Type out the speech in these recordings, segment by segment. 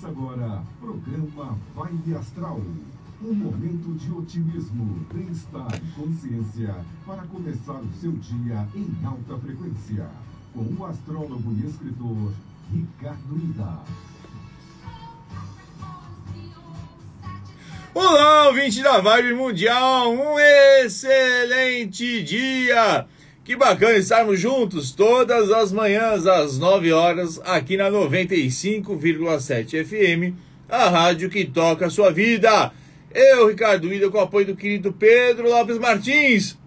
Começa agora, programa Vibe Astral. Um momento de otimismo, bem-estar e consciência para começar o seu dia em alta frequência. Com o astrólogo e escritor Ricardo Ida. Olá, ouvinte da Vibe Mundial, um excelente dia! Que bacana estarmos juntos todas as manhãs às 9 horas aqui na 95,7 FM, a rádio que toca a sua vida. Eu, Ricardo Ida, com o apoio do querido Pedro Lopes Martins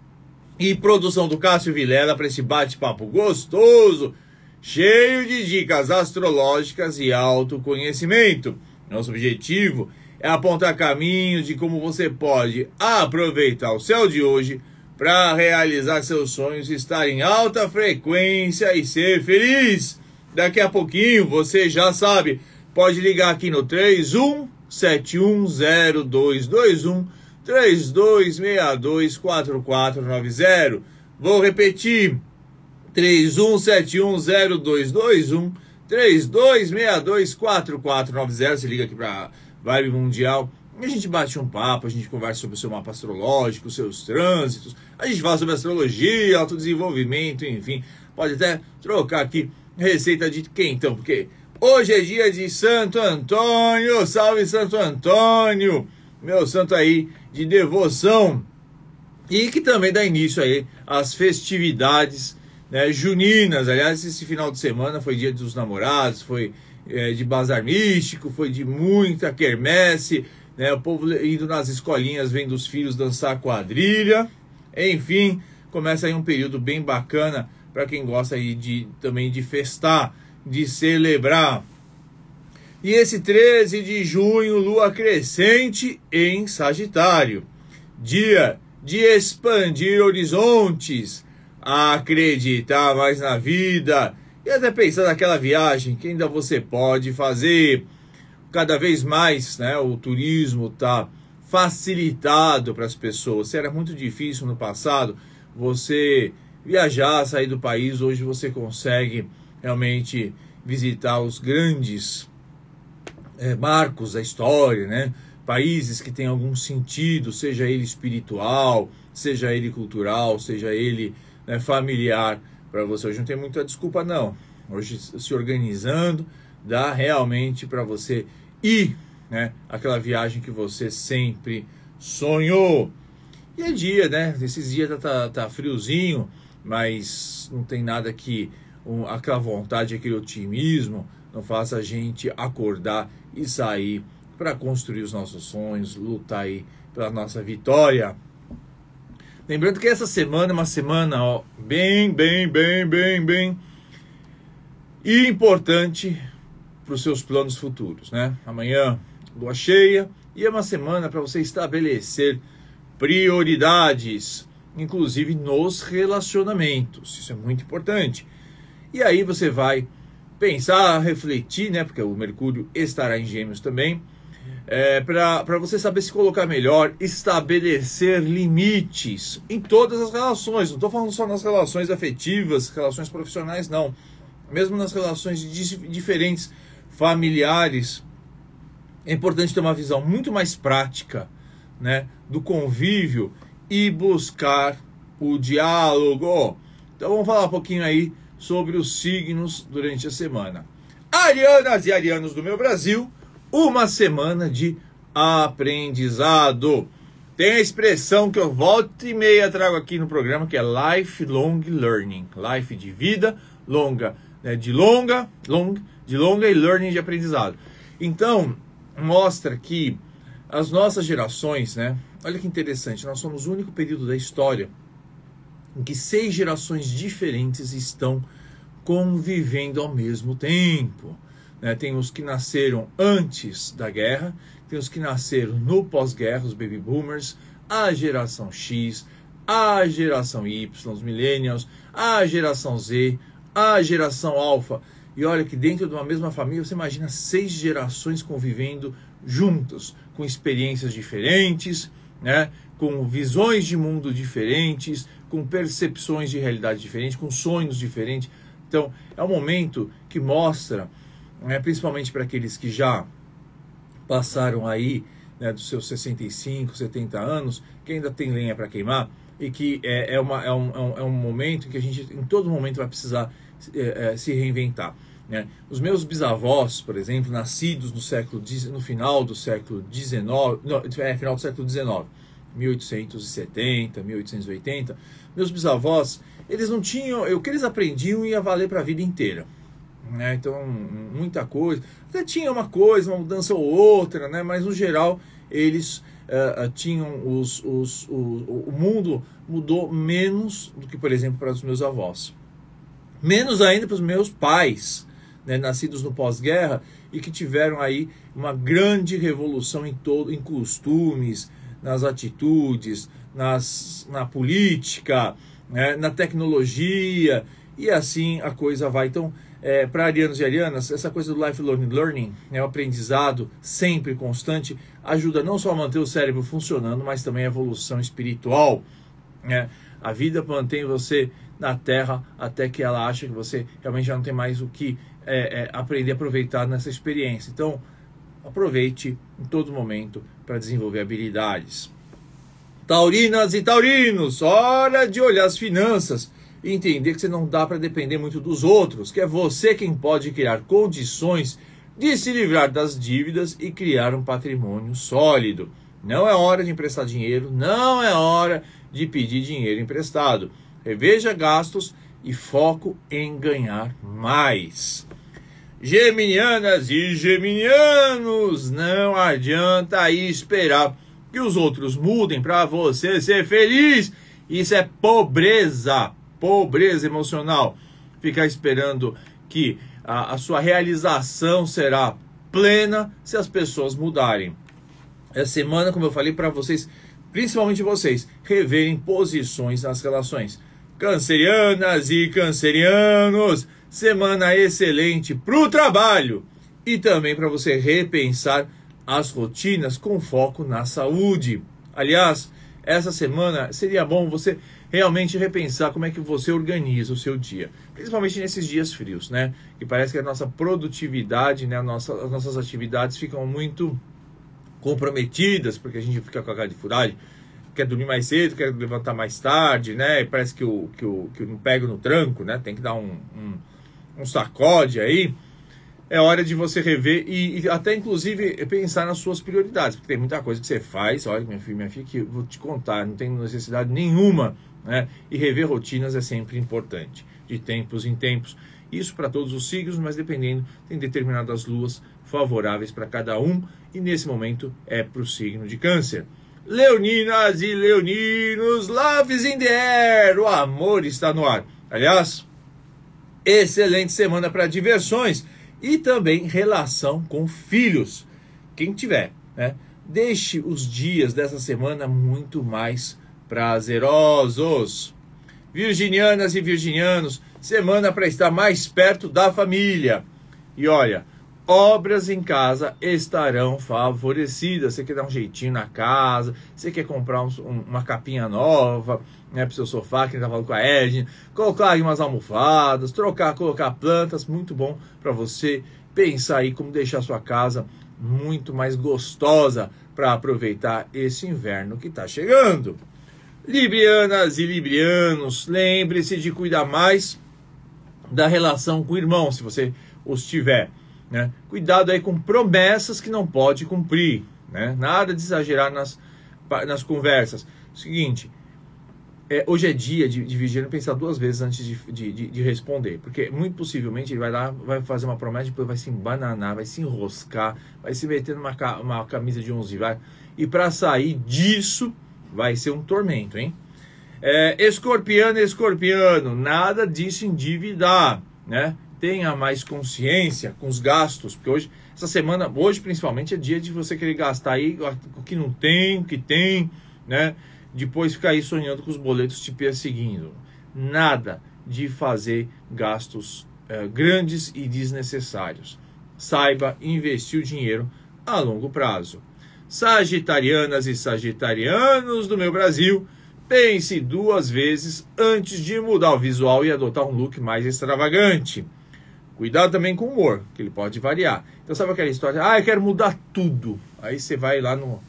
e produção do Cássio Vilela para esse bate-papo gostoso, cheio de dicas astrológicas e autoconhecimento. Nosso objetivo é apontar caminhos de como você pode aproveitar o céu de hoje para realizar seus sonhos, estar em alta frequência e ser feliz. Daqui a pouquinho, você já sabe, pode ligar aqui no 31710221 32624490. Vou repetir. 31710221 32624490. Se liga aqui para Vibe Mundial a gente bate um papo, a gente conversa sobre o seu mapa astrológico, seus trânsitos, a gente fala sobre astrologia, autodesenvolvimento, enfim. Pode até trocar aqui receita de quem então, porque hoje é dia de Santo Antônio, salve Santo Antônio, meu santo aí de devoção. E que também dá início aí às festividades né, juninas. Aliás, esse final de semana foi dia dos namorados, foi é, de bazar místico, foi de muita quermesse, né? O povo indo nas escolinhas vendo os filhos dançar quadrilha. Enfim, começa aí um período bem bacana para quem gosta aí de também de festar, de celebrar. E esse 13 de junho, lua crescente em Sagitário. Dia de expandir horizontes, acreditar mais na vida e até pensar naquela viagem que ainda você pode fazer cada vez mais né, o turismo está facilitado para as pessoas. Se era muito difícil no passado você viajar, sair do país, hoje você consegue realmente visitar os grandes é, marcos da história, né? Países que têm algum sentido, seja ele espiritual, seja ele cultural, seja ele né, familiar para você. Hoje não tem muita desculpa, não. Hoje se organizando, dá realmente para você e né, aquela viagem que você sempre sonhou. E é dia, né? Esses dias tá, tá, tá friozinho, mas não tem nada que um, aquela vontade, aquele otimismo não faça a gente acordar e sair para construir os nossos sonhos, lutar aí pela nossa vitória. Lembrando que essa semana é uma semana ó, bem, bem, bem, bem, bem importante para os seus planos futuros, né? Amanhã, lua cheia e é uma semana para você estabelecer prioridades, inclusive nos relacionamentos. Isso é muito importante. E aí você vai pensar, refletir, né? Porque o Mercúrio estará em Gêmeos também. É, para você saber se colocar melhor, estabelecer limites em todas as relações. Não estou falando só nas relações afetivas, relações profissionais, não. Mesmo nas relações diferentes familiares, é importante ter uma visão muito mais prática né, do convívio e buscar o diálogo. Então vamos falar um pouquinho aí sobre os signos durante a semana. Arianas e arianos do meu Brasil, uma semana de aprendizado. Tem a expressão que eu volto e meia trago aqui no programa que é lifelong learning, life de vida longa, né, de longa, long, de longa e learning de aprendizado. Então, mostra que as nossas gerações, né? Olha que interessante, nós somos o único período da história em que seis gerações diferentes estão convivendo ao mesmo tempo. Né? Tem os que nasceram antes da guerra, tem os que nasceram no pós-guerra, os baby boomers, a geração X, a geração Y, os millennials, a geração Z, a geração alfa. E olha que dentro de uma mesma família você imagina seis gerações convivendo juntos, com experiências diferentes, né? com visões de mundo diferentes, com percepções de realidade diferentes, com sonhos diferentes. Então, é um momento que mostra, né, principalmente para aqueles que já passaram aí né, dos seus 65, 70 anos, que ainda tem lenha para queimar e que é, é, uma, é, um, é um momento que a gente em todo momento vai precisar é, é, se reinventar. Né? Os meus bisavós, por exemplo, nascidos no século no final do século XIX, não, é, final do século XIX, 1870, 1880, meus bisavós, eles não tinham, o que eles aprendiam ia valer para a vida inteira. Né? Então, muita coisa. Até tinha uma coisa, uma mudança ou outra, né? mas no geral eles uh, tinham os, os, o, o mundo mudou menos do que, por exemplo, para os meus avós. Menos ainda para os meus pais, né? nascidos no pós-guerra e que tiveram aí uma grande revolução em todo, em costumes, nas atitudes, nas, na política, né, na tecnologia, e assim a coisa vai. Então, é, para arianos e arianas, essa coisa do lifelong learning, né, o aprendizado sempre constante, ajuda não só a manter o cérebro funcionando, mas também a evolução espiritual. Né? A vida mantém você na Terra até que ela acha que você realmente já não tem mais o que é, é, aprender a aproveitar nessa experiência. Então, aproveite em todo momento para desenvolver habilidades. Taurinas e taurinos, hora de olhar as finanças e entender que você não dá para depender muito dos outros, que é você quem pode criar condições de se livrar das dívidas e criar um patrimônio sólido. Não é hora de emprestar dinheiro, não é hora de pedir dinheiro emprestado. Reveja gastos e foco em ganhar mais. Geminianas e geminianos, não adianta aí esperar que os outros mudem para você ser feliz. Isso é pobreza, pobreza emocional. Ficar esperando que a, a sua realização será plena se as pessoas mudarem. Essa semana, como eu falei para vocês, principalmente vocês, reverem posições nas relações. Cancerianas e cancerianos, semana excelente para o trabalho e também para você repensar as rotinas com foco na saúde. Aliás, essa semana seria bom você realmente repensar como é que você organiza o seu dia, principalmente nesses dias frios, né? Que parece que a nossa produtividade, né, nossa, as nossas atividades ficam muito comprometidas, porque a gente fica com a cara de furagem, quer dormir mais cedo, quer levantar mais tarde, né? E parece que o, que o, que não pega no tranco, né? Tem que dar um, um um sacode aí, é hora de você rever e, e, até inclusive pensar nas suas prioridades, porque tem muita coisa que você faz, olha minha filha, minha filha, que eu vou te contar, não tem necessidade nenhuma, né? E rever rotinas é sempre importante, de tempos em tempos. Isso para todos os signos, mas dependendo, tem determinadas luas favoráveis para cada um, e nesse momento é para o signo de câncer. Leoninas e leoninos, loves in the air, o amor está no ar. Aliás, excelente semana para diversões e também relação com filhos. Quem tiver, né? Deixe os dias dessa semana muito mais prazerosos. Virginianas e virginianos, semana para estar mais perto da família. E olha, obras em casa estarão favorecidas. Você quer dar um jeitinho na casa, você quer comprar um, uma capinha nova né, para o seu sofá, que a gente tá falando com a Edna, colocar aí umas almofadas, trocar, colocar plantas, muito bom para você pensar aí como deixar a sua casa muito mais gostosa para aproveitar esse inverno que está chegando. Librianas e librianos, lembre-se de cuidar mais da relação com o irmão, se você os tiver. Né? Cuidado aí com promessas que não pode cumprir. Né? Nada de exagerar nas, nas conversas. Seguinte, é, hoje é dia de, de vigiar pensar duas vezes antes de, de, de, de, responder. Porque muito possivelmente ele vai lá, vai fazer uma promessa, depois vai se embananar, vai se enroscar, vai se meter numa uma camisa de 11 vai. E para sair disso, vai ser um tormento, hein? É, escorpiano, escorpiano, nada disso endividar, né? Tenha mais consciência com os gastos, porque hoje, essa semana, hoje principalmente, é dia de você querer gastar aí o que não tem, o que tem, né? Depois ficar aí sonhando com os boletos te perseguindo. Nada de fazer gastos eh, grandes e desnecessários. Saiba investir o dinheiro a longo prazo. Sagitarianas e sagitarianos do meu Brasil, pense duas vezes antes de mudar o visual e adotar um look mais extravagante. Cuidado também com o humor, que ele pode variar. Então, sabe aquela história? Ah, eu quero mudar tudo. Aí você vai lá no,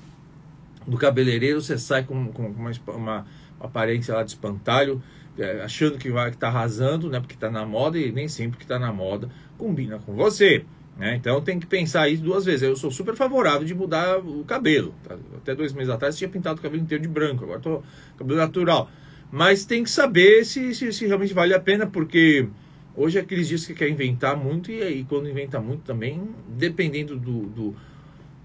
no cabeleireiro, você sai com, com uma, uma, aparência lá de espantalho, é, achando que vai que tá arrasando, né? Porque tá na moda e nem sempre que tá na moda combina com você. Né? Então tem que pensar isso duas vezes. Eu sou super favorável de mudar o cabelo. Tá? Até dois meses atrás eu tinha pintado o cabelo inteiro de branco, agora tô cabelo natural. Mas tem que saber se, se, se realmente vale a pena, porque hoje é aqueles dias que quer inventar muito, e aí quando inventa muito também, dependendo do, do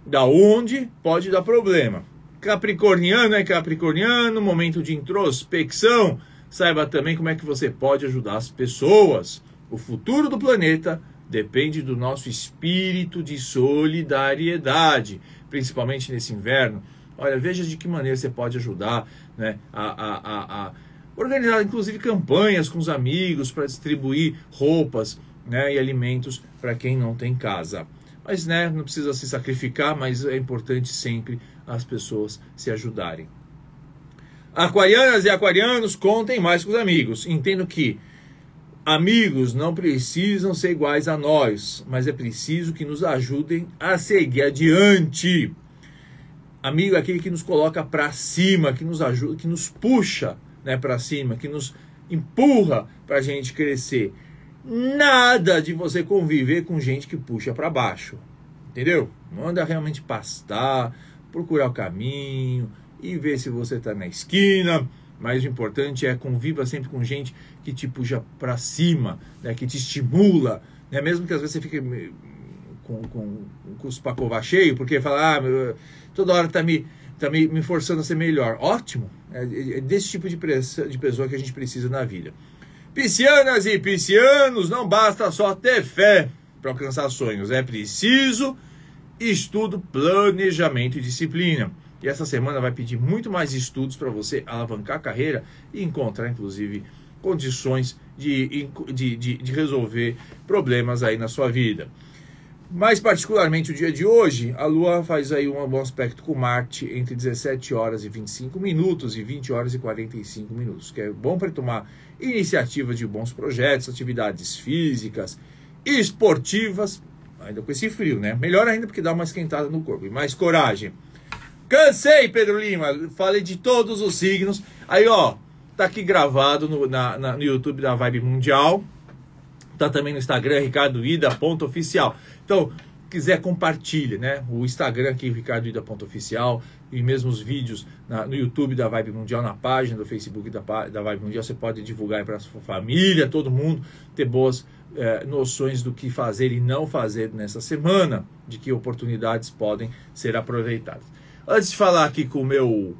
da onde, pode dar problema. Capricorniano é capricorniano, momento de introspecção. Saiba também como é que você pode ajudar as pessoas. O futuro do planeta depende do nosso espírito de solidariedade, principalmente nesse inverno. Olha, veja de que maneira você pode ajudar né, a, a, a, a organizar, inclusive, campanhas com os amigos para distribuir roupas né, e alimentos para quem não tem casa. Mas né, não precisa se sacrificar, mas é importante sempre as pessoas se ajudarem. Aquarianas e aquarianos, contem mais com os amigos. Entendo que Amigos não precisam ser iguais a nós, mas é preciso que nos ajudem a seguir adiante. Amigo é aquele que nos coloca para cima, que nos ajuda, que nos puxa né, para cima, que nos empurra para a gente crescer. Nada de você conviver com gente que puxa para baixo, entendeu? Manda realmente pastar, procurar o caminho e ver se você está na esquina mas o importante é conviva sempre com gente que te puxa para cima, né, que te estimula, né, mesmo que às vezes você fique com, com, com os pacová cheio, porque fala, ah, meu, toda hora tá me, tá me, me forçando a ser melhor. Ótimo, é, é desse tipo de, pressa, de pessoa que a gente precisa na vida. Piscianas e piscianos, não basta só ter fé para alcançar sonhos, é preciso estudo, planejamento e disciplina. E essa semana vai pedir muito mais estudos para você alavancar a carreira e encontrar, inclusive, condições de, de, de, de, resolver problemas aí na sua vida. Mais particularmente o dia de hoje, a Lua faz aí um bom aspecto com Marte entre 17 horas e 25 minutos e 20 horas e 45 minutos, que é bom para tomar iniciativa de bons projetos, atividades físicas e esportivas, ainda com esse frio, né? Melhor ainda porque dá uma esquentada no corpo e mais coragem. Cansei, Pedro Lima. Falei de todos os signos. Aí, ó, tá aqui gravado no, na, na, no YouTube da Vibe Mundial. Tá também no Instagram, Ricardo Ida, ponto oficial. Então, quiser compartilhe, né? O Instagram aqui, Ricardo Ida, ponto oficial. E mesmo os vídeos na, no YouTube da Vibe Mundial, na página do Facebook da, da Vibe Mundial. Você pode divulgar para sua família, todo mundo, ter boas é, noções do que fazer e não fazer nessa semana, de que oportunidades podem ser aproveitadas. Antes de falar aqui com o meu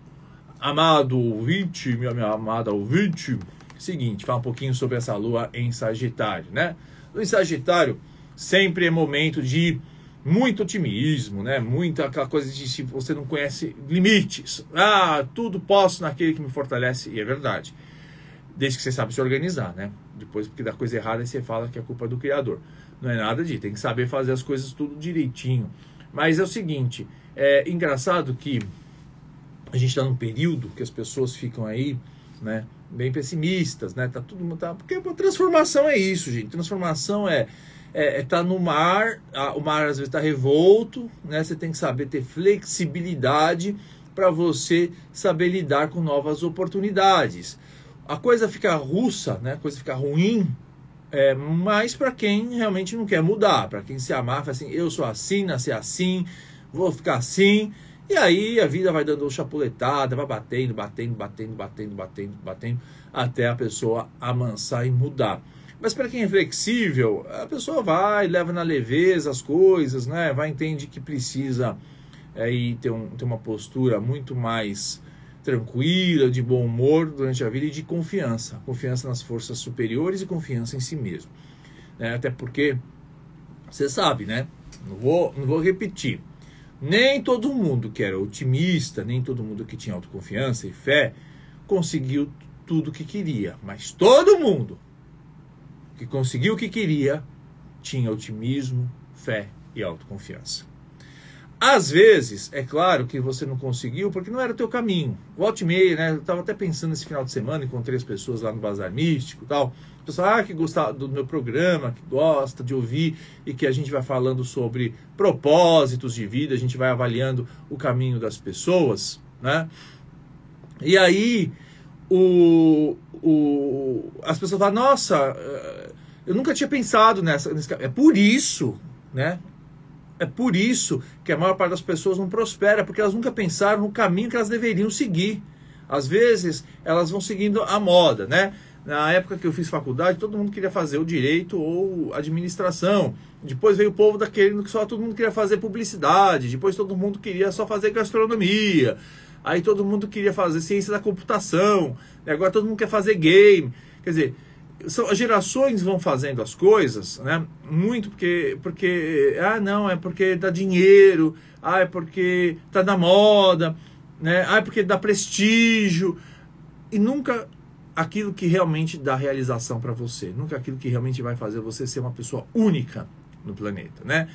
amado ouvinte, minha, minha amada ouvinte, seguinte, falar um pouquinho sobre essa lua em Sagitário, né? No Sagitário sempre é momento de muito otimismo, né? Muita aquela coisa de se você não conhece limites. Ah, tudo posso naquele que me fortalece, e é verdade. Desde que você sabe se organizar, né? Depois, porque dá coisa errada, você fala que é culpa do Criador. Não é nada de, tem que saber fazer as coisas tudo direitinho. Mas é o seguinte, é engraçado que a gente está num período que as pessoas ficam aí, né, bem pessimistas, né? Tá tudo tá porque a transformação é isso, gente. Transformação é é, é tá no mar, a, o mar às vezes está revolto, né? Você tem que saber ter flexibilidade para você saber lidar com novas oportunidades. A coisa fica russa, né? A coisa fica ruim, é, mas para quem realmente não quer mudar, para quem se amarra, assim, eu sou assim, nasci assim, vou ficar assim. E aí a vida vai dando chapuletada, vai batendo, batendo, batendo, batendo, batendo, batendo, até a pessoa amansar e mudar. Mas para quem é flexível, a pessoa vai, leva na leveza as coisas, né? Vai entende que precisa aí ter, um, ter uma postura muito mais tranquila, de bom humor durante a vida e de confiança. Confiança nas forças superiores e confiança em si mesmo. Né? Até porque, você sabe, né? Não vou, não vou repetir. Nem todo mundo que era otimista, nem todo mundo que tinha autoconfiança e fé conseguiu tudo o que queria, mas todo mundo que conseguiu o que queria tinha otimismo, fé e autoconfiança. Às vezes, é claro que você não conseguiu porque não era o teu caminho. Volte e meia, né? Eu estava até pensando esse final de semana, encontrei as pessoas lá no Bazar Místico e tal. Pessoal ah, que gosta do meu programa, que gosta de ouvir e que a gente vai falando sobre propósitos de vida, a gente vai avaliando o caminho das pessoas, né? E aí, o, o, as pessoas falam, nossa, eu nunca tinha pensado nessa. Nesse, é por isso, né? É por isso que a maior parte das pessoas não prospera, porque elas nunca pensaram no caminho que elas deveriam seguir. Às vezes, elas vão seguindo a moda, né? Na época que eu fiz faculdade, todo mundo queria fazer o direito ou administração. Depois veio o povo daquele que só todo mundo queria fazer publicidade. Depois todo mundo queria só fazer gastronomia. Aí todo mundo queria fazer ciência da computação. Agora todo mundo quer fazer game. Quer dizer, são, as gerações vão fazendo as coisas, né? Muito porque, porque, ah, não, é porque dá dinheiro, ah, é porque tá na moda, né? Ah, é porque dá prestígio. E nunca aquilo que realmente dá realização para você, nunca aquilo que realmente vai fazer você ser uma pessoa única no planeta, né?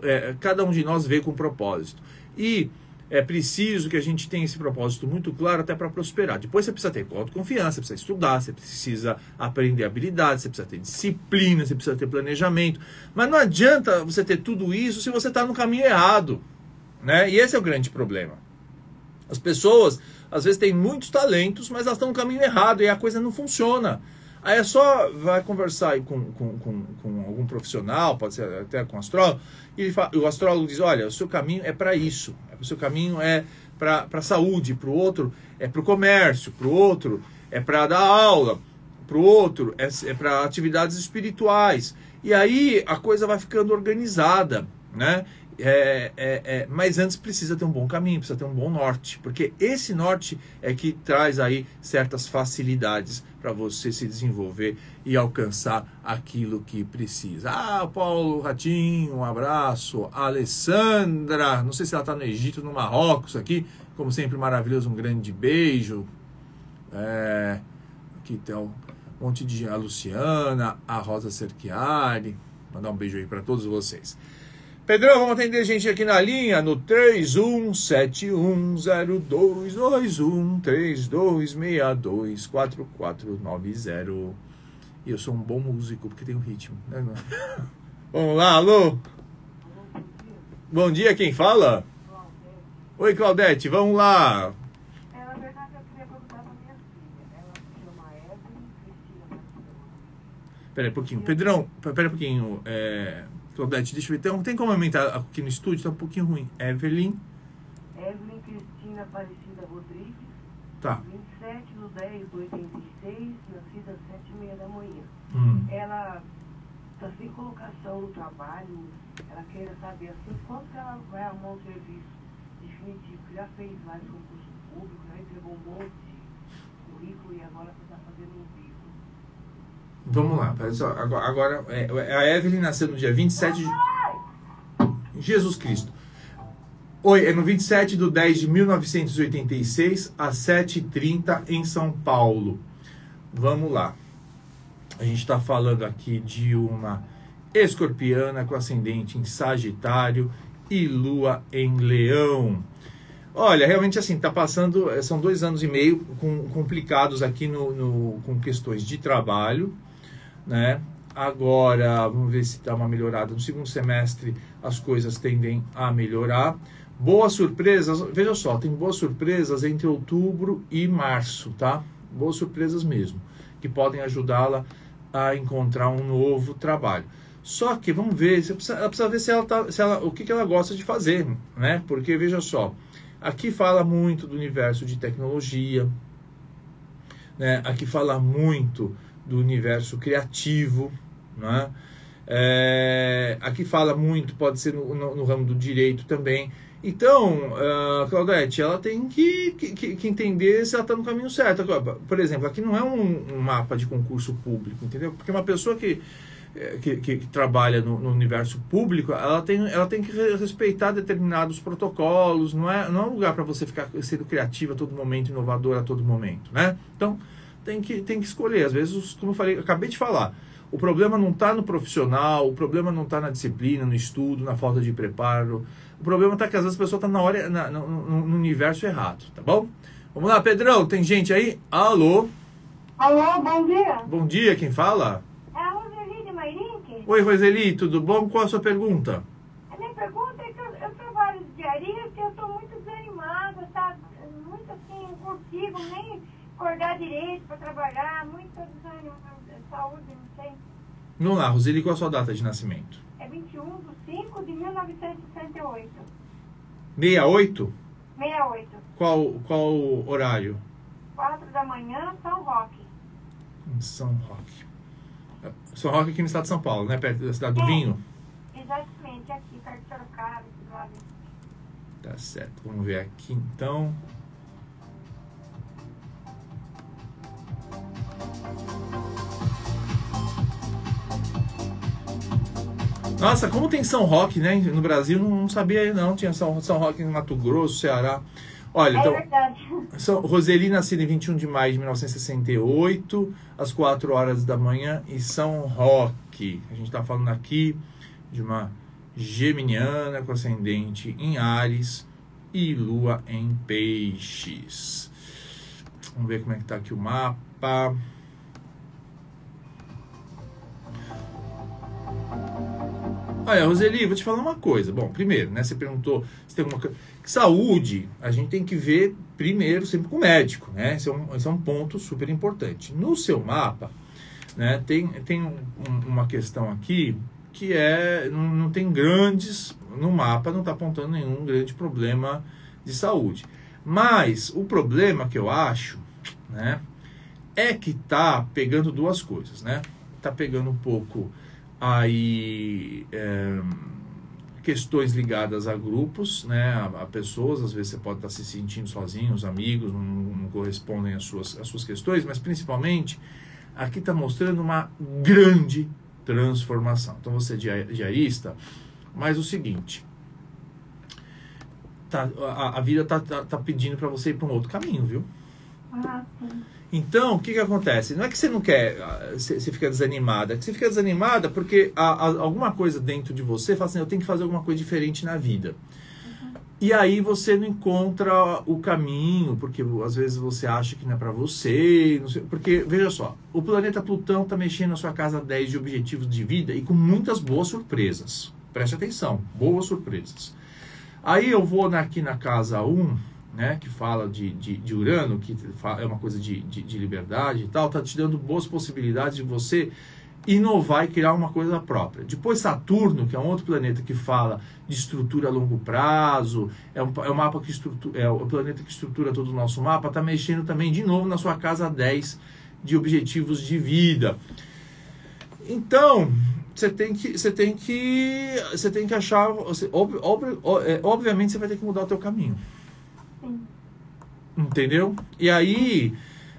É, cada um de nós veio com um propósito. E é preciso que a gente tenha esse propósito muito claro até para prosperar. Depois você precisa ter autoconfiança, você precisa estudar, você precisa aprender habilidades, você precisa ter disciplina, você precisa ter planejamento. Mas não adianta você ter tudo isso se você está no caminho errado. Né? E esse é o grande problema. As pessoas, às vezes, têm muitos talentos, mas elas estão no caminho errado e a coisa não funciona. Aí é só vai conversar com, com, com, com algum profissional, pode ser até com um astrólogo, e fala, o astrólogo diz: olha, o seu caminho é para isso, o seu caminho é para a saúde, para o outro é para o comércio, para o outro é para dar aula, para o outro é, é para atividades espirituais. E aí a coisa vai ficando organizada, né? É, é, é, mas antes precisa ter um bom caminho, precisa ter um bom norte, porque esse norte é que traz aí certas facilidades para você se desenvolver e alcançar aquilo que precisa. Ah, Paulo Ratinho, um abraço. A Alessandra, não sei se ela está no Egito, no Marrocos aqui, como sempre maravilhoso, um grande beijo. É, aqui tem um monte de a Luciana, a Rosa Cerchiari, mandar um beijo aí para todos vocês. Pedrão, vamos atender gente aqui na linha no 31710221 32624490. E eu sou um bom músico porque tenho ritmo. Né? vamos lá, alô? Bom dia, quem fala? Oi, Claudete, vamos lá. Peraí um pouquinho. Pedrão, peraí um pouquinho. É... Claudete, deixa eu ver. Tem, tem como aumentar aqui no estúdio? Tá um pouquinho ruim. Evelyn. Evelyn Cristina Aparecida Rodrigues. Tá. 27 de 10 de 86, nascida às 7 e meia da manhã. Hum. Ela está sem colocação no trabalho. Ela quer saber assim, quanto que ela vai arrumar um serviço definitivo. Já fez vários concursos públicos, já entregou um monte de currículo e agora está fazendo um. Vamos lá, só. Agora, agora é, é, a Evelyn nasceu no dia 27 de. Jesus Cristo. Oi, é no 27 de 10 de 1986, às 7h30 em São Paulo. Vamos lá. A gente está falando aqui de uma escorpiana com ascendente em Sagitário e lua em Leão. Olha, realmente assim, está passando, são dois anos e meio com, complicados aqui no, no, com questões de trabalho, né? Agora, vamos ver se dá uma melhorada. No segundo semestre, as coisas tendem a melhorar. Boas surpresas, veja só, tem boas surpresas entre outubro e março, tá? Boas surpresas mesmo, que podem ajudá-la a encontrar um novo trabalho. Só que vamos ver, você precisa, ela precisa ver se ela, tá, se ela o que, que ela gosta de fazer, né? Porque veja só, aqui fala muito do universo de tecnologia, né? Aqui fala muito do universo criativo. Né? É, aqui fala muito, pode ser no, no, no ramo do direito também. Então, uh, Claudete, ela tem que, que, que, entender se ela está no caminho certo. Por exemplo, aqui não é um, um, mapa de concurso público, entendeu? Porque uma pessoa que, é, que, que, trabalha no, no, universo público, ela tem, ela tem que respeitar determinados protocolos, não é, não é um lugar para você ficar sendo criativo a todo momento, inovador a todo momento, né? Então, tem que, tem que escolher. Às vezes, como eu falei, acabei de falar, o problema não está no profissional, o problema não está na disciplina, no estudo, na falta de preparo. O problema tá que às vezes a pessoa tá na hora, na- no, no- no universo errado, tá bom? Vamos lá, Pedrão, tem gente aí? Alô? Alô, bom dia. Bom dia, quem fala? É a Roseli de Mairink. Oi, Roseli, tudo bom? Qual a sua pergunta? A minha pergunta é que eu, eu trabalho de diarista e eu estou muito desanimada, tá? Muito assim, não consigo nem acordar direito para trabalhar, muito desânimo, saúde, não sei. Vamos lá, Roseli, qual a sua data de nascimento? É 21 de 5 de 1968. 68? 68. Qual, qual horário? 4 da manhã, São Roque. Em São Roque. São Roque aqui no estado de São Paulo, né? Perto da cidade do É. Vinho. Exatamente, aqui, perto de Sorocaba, esse lado. Tá certo, vamos ver aqui então. Nossa, como tem São Roque, né? No Brasil não, sabia não. Tinha São, São Roque em Mato Grosso, Ceará. Olha, É então. verdade. São, Roseli, nascida em 21 de maio de 1968, às 4 horas da manhã, em São Roque. A gente está falando aqui de uma geminiana com ascendente em Ares e lua em Peixes. Vamos ver como é que tá aqui o mapa. Olha, Roseli, vou te falar uma coisa. Bom, primeiro, né? Você perguntou se tem alguma coisa. Saúde, a gente tem que ver primeiro sempre com o médico, né? Esse é um, esse é um ponto super importante. No seu mapa, né, tem, tem um- um- uma questão aqui que é. Não, não tem grandes. No mapa não está apontando nenhum grande problema de saúde. Mas o problema que eu acho, né? É que tá pegando duas coisas, né? Tá pegando um pouco aí. é, questões ligadas a grupos, né, a, a pessoas, às vezes você pode estar se sentindo sozinho, os amigos não, não correspondem às suas, às suas questões, mas principalmente aqui está mostrando uma grande transformação. Então você é dia- diarista, mas o seguinte, tá, a, a vida tá, tá, tá pedindo para você ir para um outro caminho, viu? Ah. Então, o que, que acontece? Não é que você não quer, ah, você fica desanimada, é que você fica desanimada porque há- há alguma coisa dentro de você fala assim, eu tenho que fazer alguma coisa diferente na vida. E aí você não encontra o caminho, porque às vezes você acha que não é para você, não sei- porque veja só, o planeta Plutão está mexendo na sua casa 10 de objetivos de vida e com muitas boas surpresas. Preste atenção, boas surpresas. Aí eu vou aqui na casa 1, né, que fala de, de, de Urano, que é uma coisa de, de, de liberdade e tal, tá te dando boas possibilidades de você inovar e criar uma coisa própria. Depois Saturno, que é um outro planeta que fala de estrutura a longo prazo, é um, é um mapa que estrutura, é o planeta que estrutura todo o nosso mapa, tá mexendo também de novo na sua casa 10 de objetivos de vida. Então, você tem que você tem que você tem que achar, você, ob, ob- é, obviamente você vai ter que mudar o teu caminho. Sim. Entendeu? E aí,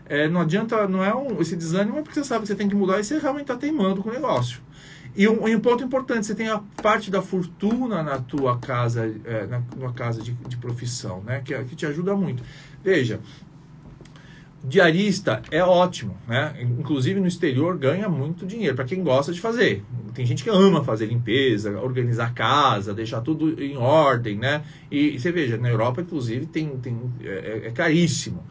é, não adianta, não é um, esse desânimo é porque você sabe que você tem que mudar e você realmente está teimando com o negócio. E um, um ponto importante, você tem a parte da fortuna na tua casa, é, na tua casa de, de profissão, né? Que, é- que te ajuda muito. Veja, diarista é ótimo, né? Inclusive no exterior ganha muito dinheiro para quem gosta de fazer. Tem gente que ama fazer limpeza, organizar casa, deixar tudo em ordem, né? E, e você veja, na Europa inclusive tem, tem é, é caríssimo.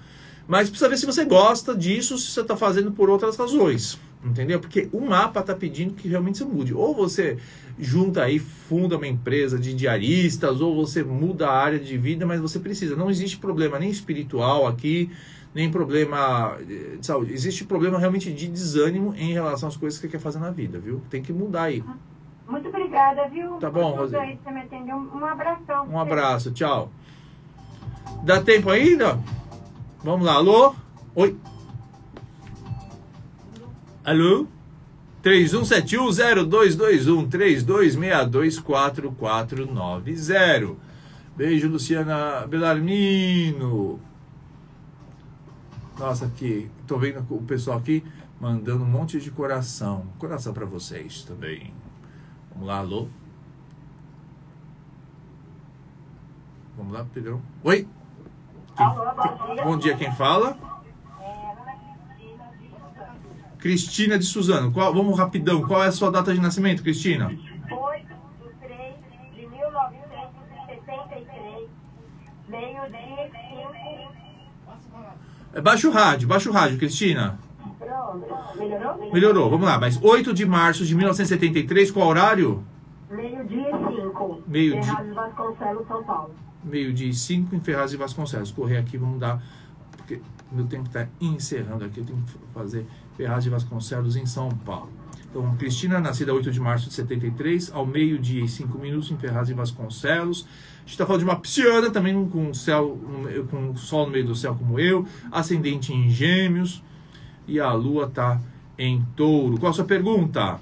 Mas precisa ver se você gosta disso, se você está fazendo por outras razões, entendeu? Porque o mapa está pedindo que realmente você mude. Ou você junta aí, funda uma empresa de diaristas, ou você muda a área de vida, mas você precisa. Não existe problema nem espiritual aqui, nem problema de saúde. Existe problema realmente de desânimo em relação às coisas que você quer fazer na vida, viu? Tem que mudar aí. Muito obrigada, viu? Tá bom, aí que Você me atendeu. Um abração. Um abraço, tchau. Dá tempo ainda? Vamos lá, alô? Oi. Alô? 31710221 32624490. Beijo, Luciana Belarmino. Nossa, aqui, tô vendo o pessoal aqui mandando um monte de coração. Coração para vocês também. Vamos lá, alô? Vamos lá, Pedrão. Oi? Quem- Alô, bom dia. Bom dia, quem fala? É, Cristina de Suzano. Cristina de Suzano. Qual, vamos rapidão. Qual é a sua data de nascimento, Cristina? 8 de 3 de 1936. 63, meio-dia 5. Baixa o rádio, baixa o rádio, Cristina. Melhorou? Melhorou, vamos lá. Mas 8 de março de 1973, qual horário? Meio-dia e 5. Meio-dia. Ferraz Vasconcelos, São Paulo. Meio-dia e 5 em Ferraz e Vasconcelos. Correr aqui, vamos dar. Porque meu tempo está encerrando aqui, eu tenho que fazer Ferraz e Vasconcelos em São Paulo. Então, Cristina, nascida 8 de março de 73, ao meio-dia e 5 minutos em Ferraz e Vasconcelos. A gente está falando de uma pisciana também com, céu, com sol no meio do céu como eu, ascendente em gêmeos, e a lua está em touro. Qual a sua pergunta?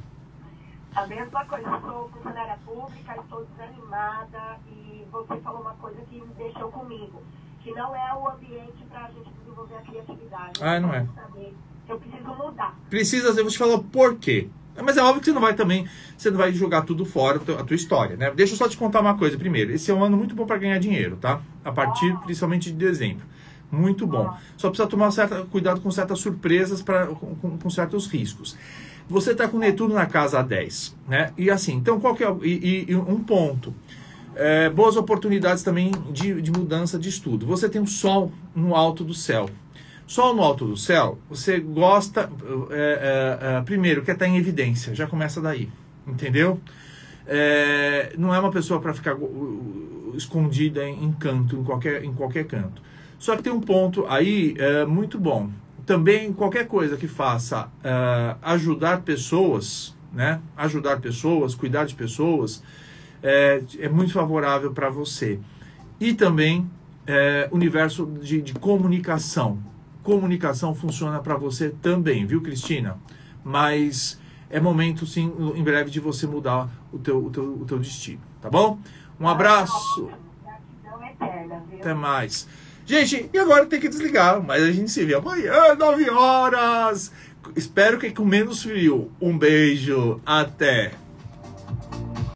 A mesma coisa, eu sou funcionária pública, estou desanimada e você falou uma coisa que me deixou comigo, que não é o ambiente para a gente desenvolver a criatividade. Ah, não é. Saber Eu preciso mudar. Precisa, eu vou te falar o porquê. Mas é óbvio que você não vai também, você não vai jogar tudo fora a tua história, né? Deixa eu só te contar uma coisa primeiro. Esse é um ano muito bom para ganhar dinheiro, tá? A partir principalmente de dezembro. Muito bom. Só precisa tomar certa, cuidado com certas surpresas, pra, com, com- certos riscos. Você está com Netuno na casa 10, né? E assim, então qual que é. E, e- um ponto. É, boas oportunidades também de, de mudança de estudo. Você tem o Sol no alto do céu. Sol no alto do céu, você gosta. é, é, é, primeiro, quer estar em evidência, já começa daí. Entendeu? É, não é uma pessoa para ficar escondida em, em canto, em qualquer, em qualquer canto. Só que tem um ponto aí é, muito bom. Também qualquer coisa que faça é, ajudar pessoas, né? Ajudar pessoas, cuidar de pessoas, é, é muito favorável para você. E também é, universo de, de comunicação. Comunicação funciona para você também, viu, Cristina? Mas é momento, sim, em breve, de você mudar o teu, o teu, o teu destino, tá bom? Um abraço, até mais. Gente, e agora tem que desligar, mas a gente se vê amanhã, 9 horas. Espero que com menos frio. Um beijo, até.